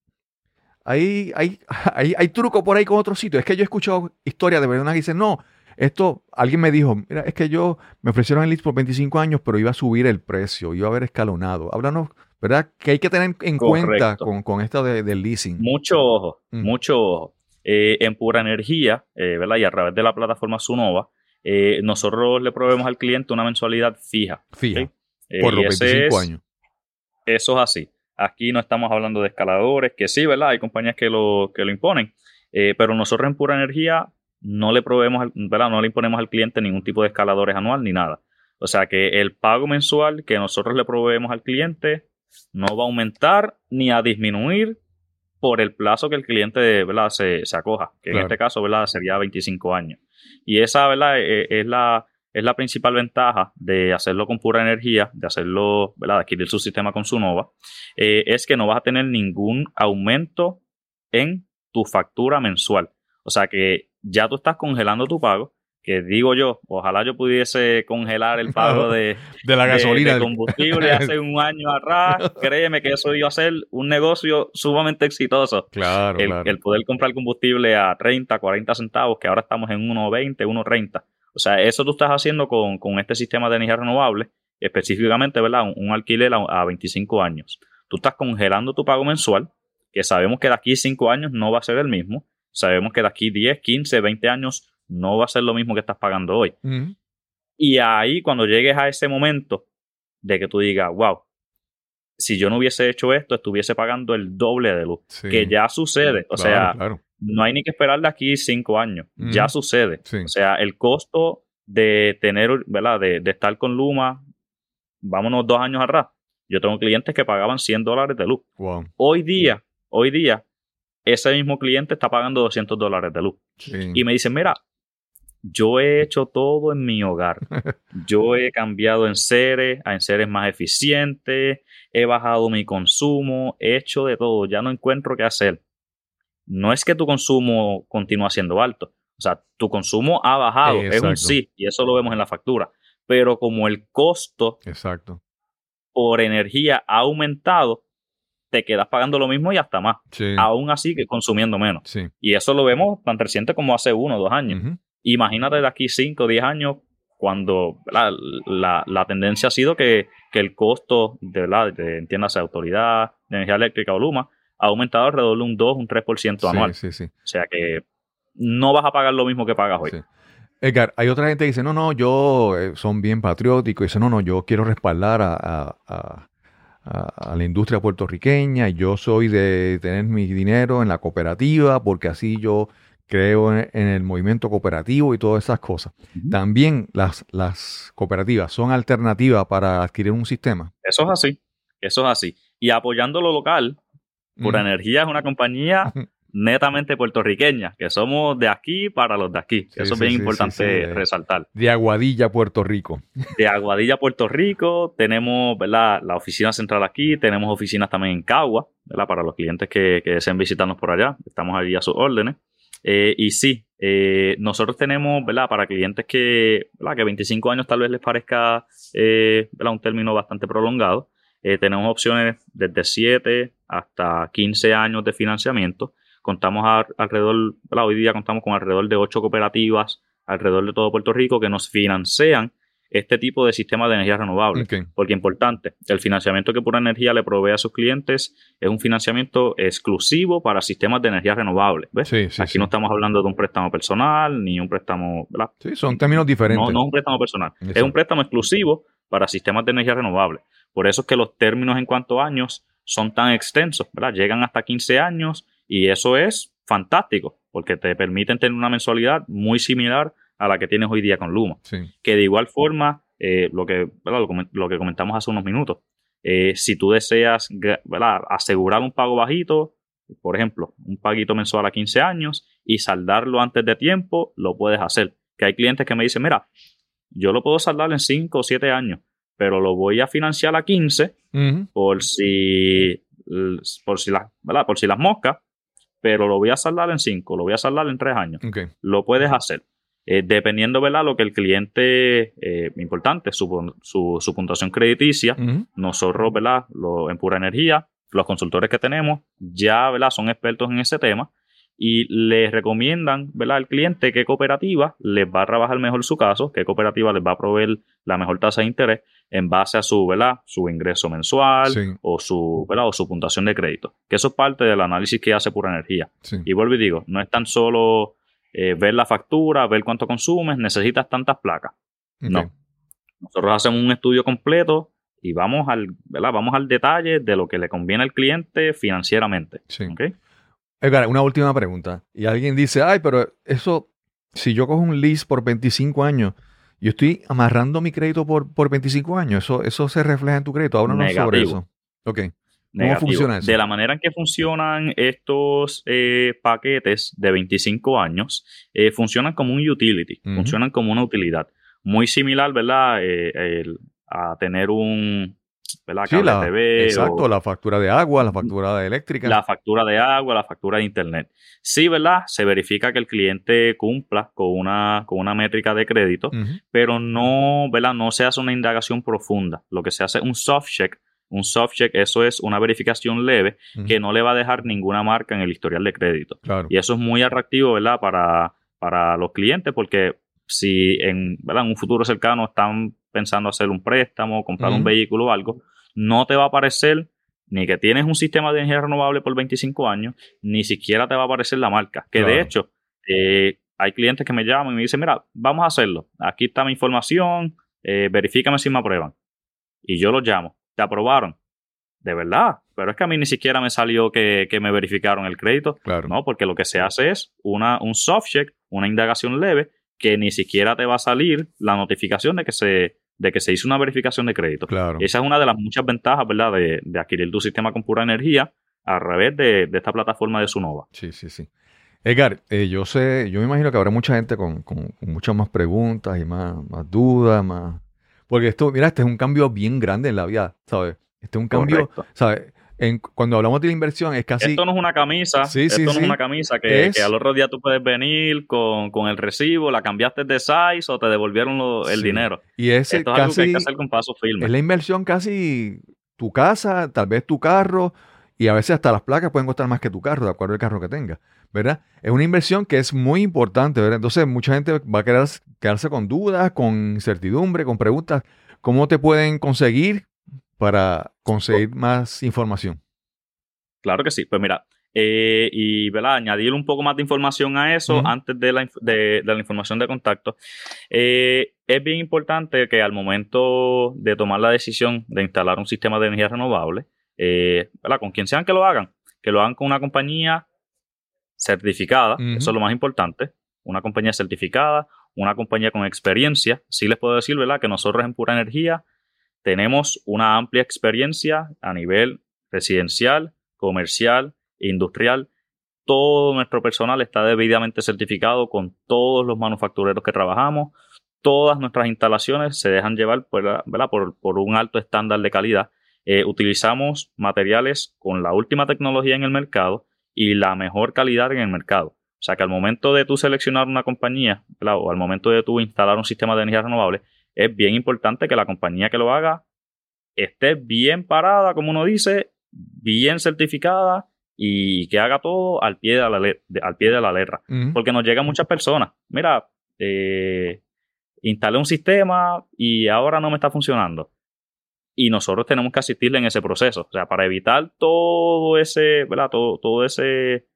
hay, hay, hay, hay truco por ahí con otros sitios. Es que yo he escuchado historias de personas que dicen, no, esto, alguien me dijo, mira, es que yo me ofrecieron el list por 25 años, pero iba a subir el precio, iba a haber escalonado. Háblanos, ¿verdad? Que hay que tener en cuenta con, con esto de- del leasing.
Mucho ojo,
Mm.
mucho ojo. Eh, en pura energía, eh, ¿verdad? Y a través de la plataforma Sunova, eh, nosotros le proveemos al cliente una mensualidad fija.
Fija.
Eh,
por los
ese
25
es-
años.
Eso es así. Aquí no estamos hablando de escaladores, que sí, ¿verdad? Hay compañías que lo, que lo imponen. Pero nosotros en pura energía no le proveemos, ¿verdad? No le imponemos al cliente ningún tipo de escaladores anual ni nada. O sea que el pago mensual que nosotros le proveemos al cliente no va a aumentar ni a disminuir por el plazo que el cliente ¿verdad? Se, se acoja, que
Claro.
en este caso ¿verdad? sería 25 años. Y esa ¿verdad? Eh, es, la, es la principal ventaja de hacerlo con pura energía, de hacerlo, ¿verdad? de adquirir su sistema con su Nova, eh, es que no vas a tener ningún aumento en tu factura mensual. O sea que ya tú estás congelando tu pago, que digo yo, ojalá yo pudiese congelar el pago de,
De la
de-
gasolina.
de, combustible hace un año atrás. Créeme que eso iba a ser un negocio sumamente exitoso.
claro,
El,
claro.
el poder comprar combustible a 30, 40 centavos, que ahora estamos en 1.20, 1.30. O sea, eso tú estás haciendo con, con este sistema de energía renovable, específicamente, ¿verdad? Un, un alquiler a, a 25 años. Tú estás congelando tu pago mensual, que sabemos que de aquí 5 años no va a ser el mismo. Sabemos que de aquí 10, 15, 20 años no va a ser lo mismo que estás pagando hoy. Y ahí, cuando llegues a ese momento de que tú digas, wow, si yo no hubiese hecho esto, estuviese pagando el doble de luz,
Sí.
que ya sucede. O
Claro,
sea,
claro.
no hay ni que esperar de aquí cinco años, ya sucede.
Sí.
O sea, el costo de tener, ¿verdad? De, de estar con Luma, vámonos dos años atrás. Yo tengo clientes que pagaban 100 dólares de luz.
Wow.
Hoy día, hoy día, ese mismo cliente está pagando 200 dólares de luz.
Sí.
Y me dicen, mira, yo he hecho todo en mi hogar. Yo he cambiado en seres a en seres más eficientes, he bajado mi consumo, he hecho de todo, ya no encuentro qué hacer. No es que tu consumo continúa siendo alto, o sea, tu consumo ha bajado, es un sí, y eso lo vemos en la factura. Pero como el costo
Exacto.
por energía ha aumentado, te quedas pagando lo mismo y hasta más.
Sí.
Aún así que consumiendo menos.
Sí.
Y eso lo vemos tan reciente como hace uno o dos años. Imagínate de aquí 5 o 10 años cuando la, la tendencia ha sido que, que el costo de, ¿verdad? de entiéndase, autoridad de energía eléctrica o Luma ha aumentado alrededor de un 2, un 3% anual.
Sí, sí, sí.
O sea que no vas a pagar lo mismo que pagas hoy.
Edgar, hay otra gente que dice, no, no, yo eh, son bien patrióticos. Dice, no, no, yo quiero respaldar a, a- a- a- a la industria puertorriqueña. y Yo soy de tener mi dinero en la cooperativa porque así yo creo en, en el movimiento cooperativo y todas esas cosas. También las, las cooperativas son alternativas para adquirir un sistema.
Eso es así. Eso es así. Y apoyando lo local, Pura. Energía es una compañía. Netamente puertorriqueña, que somos de aquí para los de aquí.
Sí,
Eso es
sí,
bien
sí,
importante resaltar.
De Aguadilla, Puerto Rico.
de Aguadilla, Puerto Rico. Tenemos ¿verdad? la oficina central aquí, tenemos oficinas también en Cagua, ¿verdad? para los clientes que, que deseen visitarnos por allá. Estamos allí a sus órdenes. Eh, y sí, eh, nosotros tenemos, ¿verdad? Para clientes que, ¿verdad? que 25 años tal vez les parezca eh, ¿verdad? un término bastante prolongado, eh, tenemos opciones desde 7 hasta 15 años de financiamiento. Contamos a- alrededor, hoy día contamos con alrededor de 8 cooperativas alrededor de todo Puerto Rico que nos financian este tipo de sistemas de energía renovable.
Ok.
Porque importante, el financiamiento que Pura Energía le provee a sus clientes es un financiamiento exclusivo para sistemas de energía renovable. ¿ves?
Sí, sí,
Aquí
sí.
no estamos hablando de un préstamo personal ni un préstamo, ¿verdad?
Sí, son términos diferentes.
No, no es un préstamo personal. Es un préstamo exclusivo para sistemas de energía renovable. Por eso es que los términos en cuanto a años son tan extensos, ¿verdad? Llegan hasta 15 años y eso es fantástico porque te permiten tener una mensualidad muy similar a la que tienes hoy día con Luma
Sí.
que de igual forma, eh, lo, que. Lo, que comentamos hace unos minutos, eh, si tú deseas asegurar un pago bajito, por ejemplo, un paguito mensual a 15 años y saldarlo antes de tiempo, lo puedes hacer. Que hay clientes que me dicen, mira, yo lo puedo saldar en 5 o 7 años, pero lo voy a financiar a 15
Ujú.
por si, por si, las, ¿verdad? por si las moscas, pero lo voy a saldar en 5, lo voy a saldar en 3 años
Ok.
lo puedes hacer. Eh, dependiendo, ¿verdad? Lo que el cliente, eh, importante, su, su, su puntuación crediticia,
Ujú.
nosotros, ¿verdad? Lo, en Pura Energía, los consultores que tenemos ya, ¿verdad? Son expertos en ese tema y les recomiendan, ¿verdad? Al cliente qué cooperativa les va a trabajar mejor su caso, qué cooperativa les va a proveer la mejor tasa de interés en base a su, ¿verdad? Su ingreso mensual
Sí.
o su, ¿verdad? O su puntuación de crédito. Que eso es parte del análisis que hace Pura Energía.
Sí.
Y vuelvo y digo, no es tan solo eh, ver la factura, ver cuánto consumes, necesitas tantas placas. No. Nosotros hacemos un estudio completo y vamos al, ¿verdad? Vamos al detalle de lo que le conviene al cliente financieramente.
Sí. Edgar, una última pregunta. Y alguien dice, ay, pero eso, si yo cojo un lease por 25 años, yo estoy amarrando mi crédito por, por 25 años, eso, eso se refleja en tu crédito. Háblanos sobre eso. Ok.
Negativo.
funciona eso?
De la manera en que funcionan estos eh, paquetes de 25 años, eh, funcionan como un utility, funcionan como una utilidad. Muy similar, ¿verdad? Eh, el- a tener un, ¿verdad?
Sí, la,
TV
exacto,
o-
la factura de agua, la factura de eléctrica.
la factura de agua, la factura de internet. Sí, ¿verdad? Se verifica que el cliente cumpla con una, con una métrica de crédito, pero no, ¿verdad? No se hace una indagación profunda. Lo que se hace es un soft check. Un soft check, eso es una verificación leve que no le va a dejar ninguna marca en el historial de crédito.
Claro.
Y eso es muy atractivo, ¿verdad? Para, para los clientes, porque si en, ¿verdad? en un futuro cercano están pensando hacer un préstamo, comprar un vehículo o algo, no te va a aparecer ni que tienes un sistema de energía renovable por 25 años, ni siquiera te va a aparecer la marca. Que de hecho, eh, hay clientes que me llaman y me dicen, mira, vamos a hacerlo. Aquí está mi información, eh, verifícame si me aprueban. Y yo los llamo. ¿Te aprobaron? de verdad, pero es que a mí ni siquiera me salió que, que me verificaron el crédito.
Claro.
No, porque lo que se hace es una, un soft check, una indagación leve, que ni siquiera te va a salir la notificación de que se, de que se hizo una verificación de crédito.
Claro.
Y esa es una de las muchas ventajas, ¿verdad?, de, de adquirir tu sistema con pura energía a través de, de esta plataforma de Sunova.
Sí, sí, sí. Edgar, eh, yo sé, yo me imagino que habrá mucha gente con, con- con muchas más preguntas y más, más dudas, más. Porque esto, mira, este es un cambio bien grande en la vida, ¿sabes? Este es un cambio,
Correcto.
¿sabes? En, cuando hablamos de la inversión es casi.
Esto no es una camisa,
Sí,
esto
sí,
no
sí.
es una camisa que,
Es-
que al otro día tú puedes venir con, con el recibo, la cambiaste de size o te devolvieron lo- el dinero.
Y es
Esto es algo que hay
casi.
que hacer con paso firme.
Es la inversión casi tu casa, tal vez tu carro, y a veces hasta las placas pueden costar más que tu carro, de acuerdo al carro que tengas, ¿verdad? Es una inversión que es muy importante, ¿verdad? Entonces, mucha gente va a querer quedarse con dudas, con incertidumbre, con preguntas. ¿Cómo te pueden conseguir para conseguir más información?
Claro que sí. Pues mira, eh, y ¿verdad? añadir un poco más de información a eso antes de la, de, de la información de contacto. Eh, es bien importante que al momento de tomar la decisión de instalar un sistema de energía renovable, eh, ¿verdad? con quien sean que lo hagan, que lo hagan con una compañía certificada, eso es lo más importante, una compañía certificada, una compañía con experiencia. Sí les puedo decir, ¿verdad? Que nosotros en Pura Energía tenemos una amplia experiencia a nivel residencial, comercial, industrial. Todo nuestro personal está debidamente certificado con todos los manufactureros que trabajamos. Todas nuestras instalaciones se dejan llevar por, un alto estándar de calidad. Eh, utilizamos materiales con la última tecnología en el mercado y la mejor calidad en el mercado. O sea que al momento de tú seleccionar una compañía o al momento de tú instalar un sistema de energía renovable, es bien importante que la compañía que lo haga esté bien parada, como uno dice, bien certificada y que haga todo al pie de la, le- al pie de la letra. Porque nos llegan muchas personas. Mira, eh, instalé un sistema y ahora no me está funcionando. Y nosotros tenemos que asistirle en ese proceso. O sea, para evitar todo ese, ¿verdad? Todo, todo ese,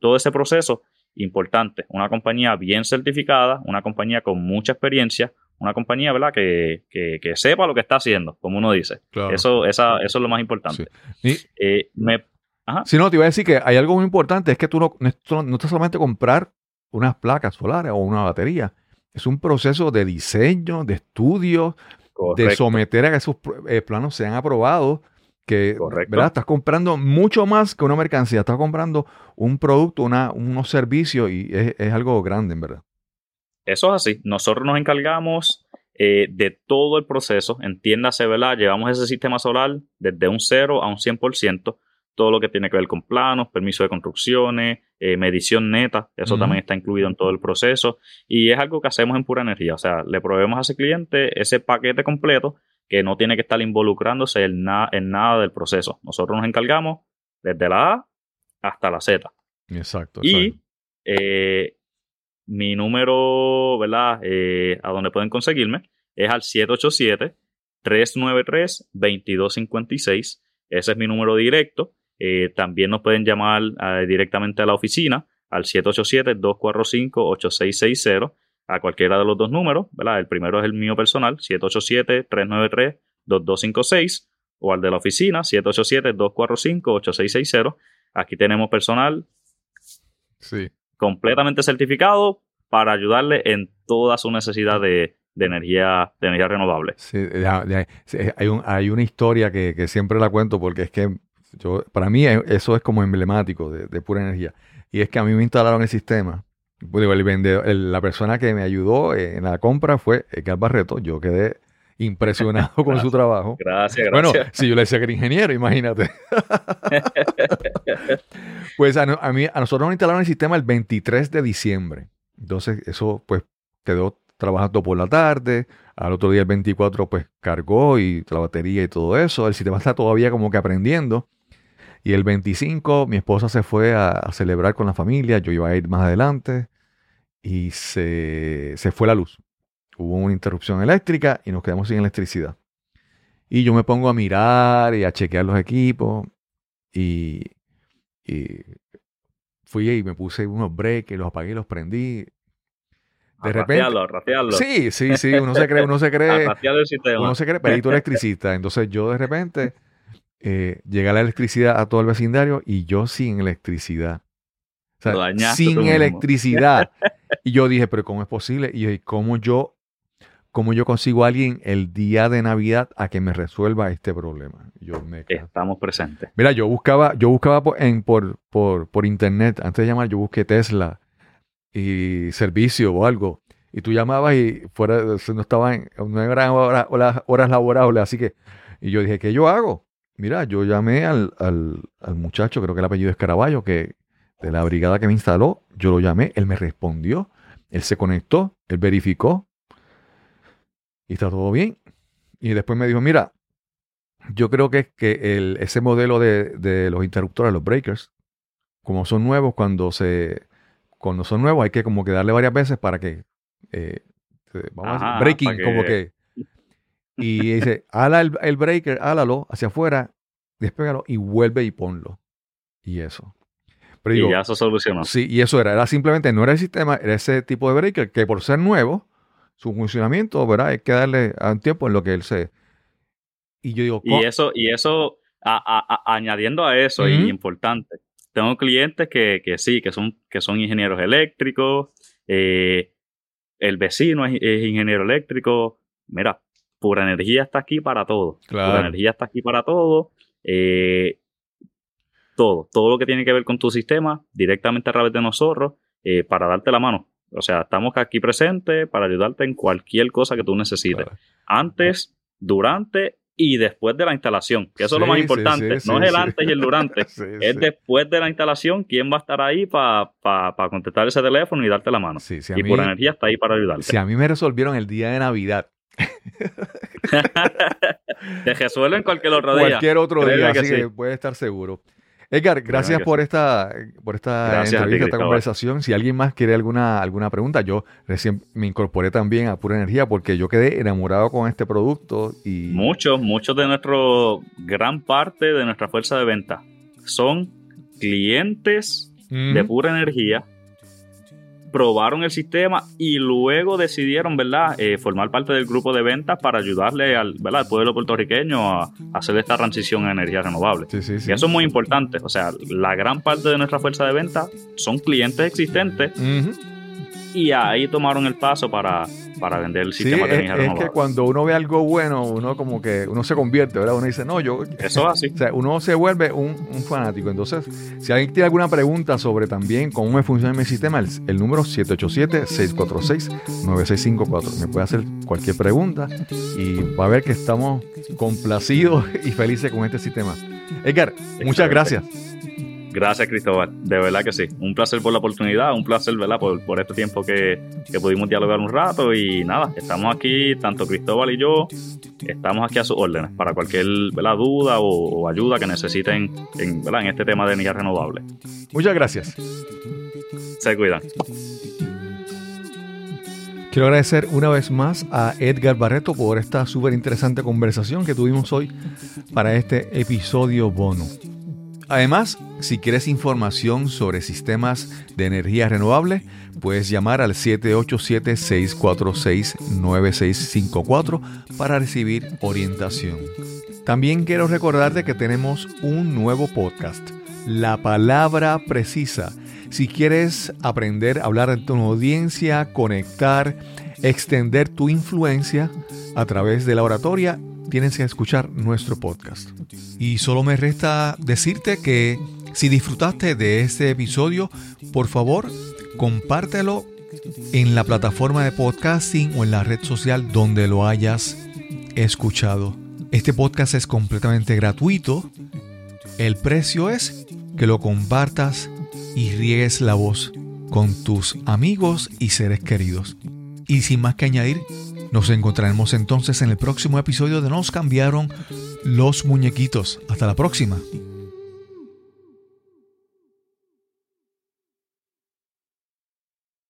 todo ese proceso, importante. Una compañía bien certificada, una compañía con mucha experiencia, una compañía, ¿verdad? Que, que, que sepa lo que está haciendo, como uno dice.
Claro.
Eso, esa, eso es lo más importante.
Y-
Eh, me,
Si no, te iba a decir que hay algo muy importante, es que tú no, no es no- no es solamente comprar unas placas solares o una batería, es un proceso de diseño, de estudio, de someter a que esos eh, planos sean aprobados, que
Correcto.
¿verdad? estás comprando mucho más que una mercancía, estás comprando un producto, una, unos servicios y es, es algo grande, en verdad.
Eso es así. Nosotros nos encargamos eh, de todo el proceso. Entiéndase, ¿verdad? Llevamos ese sistema solar desde un 0 a un 100%. Todo lo que tiene que ver con planos, permiso de construcciones, eh, medición neta. Eso también está incluido en todo el proceso. Y es algo que hacemos en pura energía. O sea, le proveemos a ese cliente ese paquete completo que no tiene que estar involucrándose en, na- en nada del proceso. Nosotros nos encargamos desde la A hasta la Z.
Exacto.
Y
exacto.
eh, mi número, ¿verdad? Eh, a donde pueden conseguirme es al 787-393-2256. Ese es mi número directo. Eh, también nos pueden llamar eh, directamente a la oficina al 787-245-8660 a cualquiera de los dos números, ¿verdad? El primero es el mío personal, 787-393-2256 o al de la oficina, 787-245-8660. Aquí tenemos personal
Sí.
Completamente certificado para ayudarle en toda su necesidad de, energía, de energía renovable.
Sí, hay, un- hay una historia que, que siempre la cuento porque es que yo, para mí eso es como emblemático de, pura energía. Y es que a mí me instalaron el sistema. El vendedor- la persona que me ayudó en la compra fue Edgar Barreto. Yo quedé impresionado con su trabajo.
Gracias,
Bueno,
gracias.
si yo le decía que era ingeniero, imagínate. pues a mí, a nosotros nos instalaron el sistema el 23 de diciembre. Entonces, eso pues quedó trabajando por la tarde. Al otro día, el 24, pues cargó y la batería y todo eso. El sistema está todavía como que aprendiendo. Y el 25, mi esposa se fue a, a celebrar con la familia. Yo iba a ir más adelante. Y se, se fue la luz. Hubo una interrupción eléctrica y nos quedamos sin electricidad. Y yo me pongo a mirar y a chequear los equipos. Y, y fui y me puse unos breaks, los apagué y los prendí. De
A
repente. Sí, sí, sí. Uno se cree, uno se cree,
el sistema.
uno se cree perito electricista. Entonces yo de repente eh, llega la electricidad a todo el vecindario y yo sin electricidad. O sea, sin electricidad. y yo dije, pero ¿cómo es posible? Y yo dije, ¿cómo yo, cómo yo consigo a alguien el día de Navidad a que me resuelva este problema? Yo me
Estamos presentes.
Mira, yo buscaba, yo buscaba por, en, por, por, por internet, antes de llamar, yo busqué Tesla y servicio o algo. Y tú llamabas y fuera, no estaban, no eran horas, horas, horas laborables, así que, y yo dije, ¿qué yo hago? Mira, yo llamé al, al, al muchacho, creo que el apellido es Caraballo, que de la brigada que me instaló, yo lo llamé, él me respondió, él se conectó, él verificó y está todo bien. Y después me dijo, mira, yo creo que, que el, ese modelo de, de los interruptores, los breakers, como son nuevos, cuando se cuando son nuevos hay que como que darle varias veces para que eh, vamos a decir, breaking,
que-
como que y dice, ala el, el breaker, álalo hacia afuera, despégalo y vuelve y ponlo. Y eso. Pero digo,
y ya eso solucionó.
Sí, y eso era, era simplemente, no era el sistema, era ese tipo de breaker que por ser nuevo, su funcionamiento, ¿verdad? Hay que darle a un tiempo en lo que él se... Y yo digo,
Y eso, y eso a- a- a- añadiendo a eso, y importante, tengo clientes que, que sí, que son, que son ingenieros eléctricos, eh, el vecino es, es ingeniero eléctrico. Mira, Pura Energía está aquí para todo.
Claro.
Pura Energía está aquí para todo. eh, todo, todo lo que tiene que ver con tu sistema, directamente a través de nosotros, eh, para darte la mano. O sea, estamos aquí presentes para ayudarte en cualquier cosa que tú necesites
Claro.
antes, durante y después de la instalación. Que eso es lo más importante.
sí,
no es el antes y el durante. Es después de la instalación quién va a estar ahí para contestar ese teléfono y darte la mano.
A
y
mí-
por energía está ahí para ayudarte.
Si a mí me resolvieron el día de Navidad,
Te resuelven cualquier otro día.
cualquier otro
Créeme
día,
que
así que
sí.
puede estar seguro. Edgar, gracias por esta, por esta
Gracias a ti,
entrevista, esta conversación. Si alguien más quiere alguna, alguna pregunta, yo recién me incorporé también a Pura Energía porque yo quedé enamorado con este producto y
Muchos, muchos de nuestro, gran parte de nuestra fuerza de venta son clientes de pura energía, probaron el sistema y luego decidieron, ¿verdad?, Eh, formar parte del grupo de ventas para ayudarle al, ¿verdad? al pueblo puertorriqueño a, hacer esta transición a energía renovable.
Sí, sí, sí.
Y eso es muy importante. O sea, la gran parte de nuestra fuerza de venta son clientes existentes y ahí tomaron el paso para, para vender el
Sí,
sistema de
es,
energía
es que cuando uno ve algo bueno, uno como que uno se convierte, ¿verdad? Uno dice, no, yo...
Eso es así.
O sea, uno se vuelve un, un fanático. Entonces, si alguien tiene alguna pregunta sobre también cómo me funciona mi sistema, el, el número 787-646-9654. Me puede hacer cualquier pregunta y va a ver que estamos complacidos y felices con este sistema. Edgar, muchas gracias.
Gracias, Cristóbal. De verdad que sí. Un placer por la oportunidad, un placer, ¿verdad? Por, por este tiempo que, que pudimos dialogar un rato. Y nada, estamos aquí, tanto Cristóbal y yo, estamos aquí a sus órdenes para cualquier ¿verdad? duda o, o ayuda que necesiten en, ¿verdad? en este tema de energía renovable.
Muchas gracias.
Se cuidan.
Quiero agradecer una vez más a Edgar Barreto por esta súper interesante conversación que tuvimos hoy para este episodio bono. Además, si quieres información sobre sistemas de energía renovable, puedes llamar al 787-646-9654 para recibir orientación. También quiero recordarte que tenemos un nuevo podcast, La Palabra Precisa. Si quieres aprender a hablar en tu audiencia, conectar, extender tu influencia a través de la oratoria, tienes que escuchar nuestro podcast. Y solo me resta decirte que si disfrutaste de este episodio, por favor, compártelo en la plataforma de podcasting o en la red social donde lo hayas escuchado. Este podcast es completamente gratuito. El precio es que lo compartas y riegues la voz con tus amigos y seres queridos. Y sin más que añadir, nos encontraremos entonces en el próximo episodio de Nos cambiaron los muñequitos. Hasta la próxima.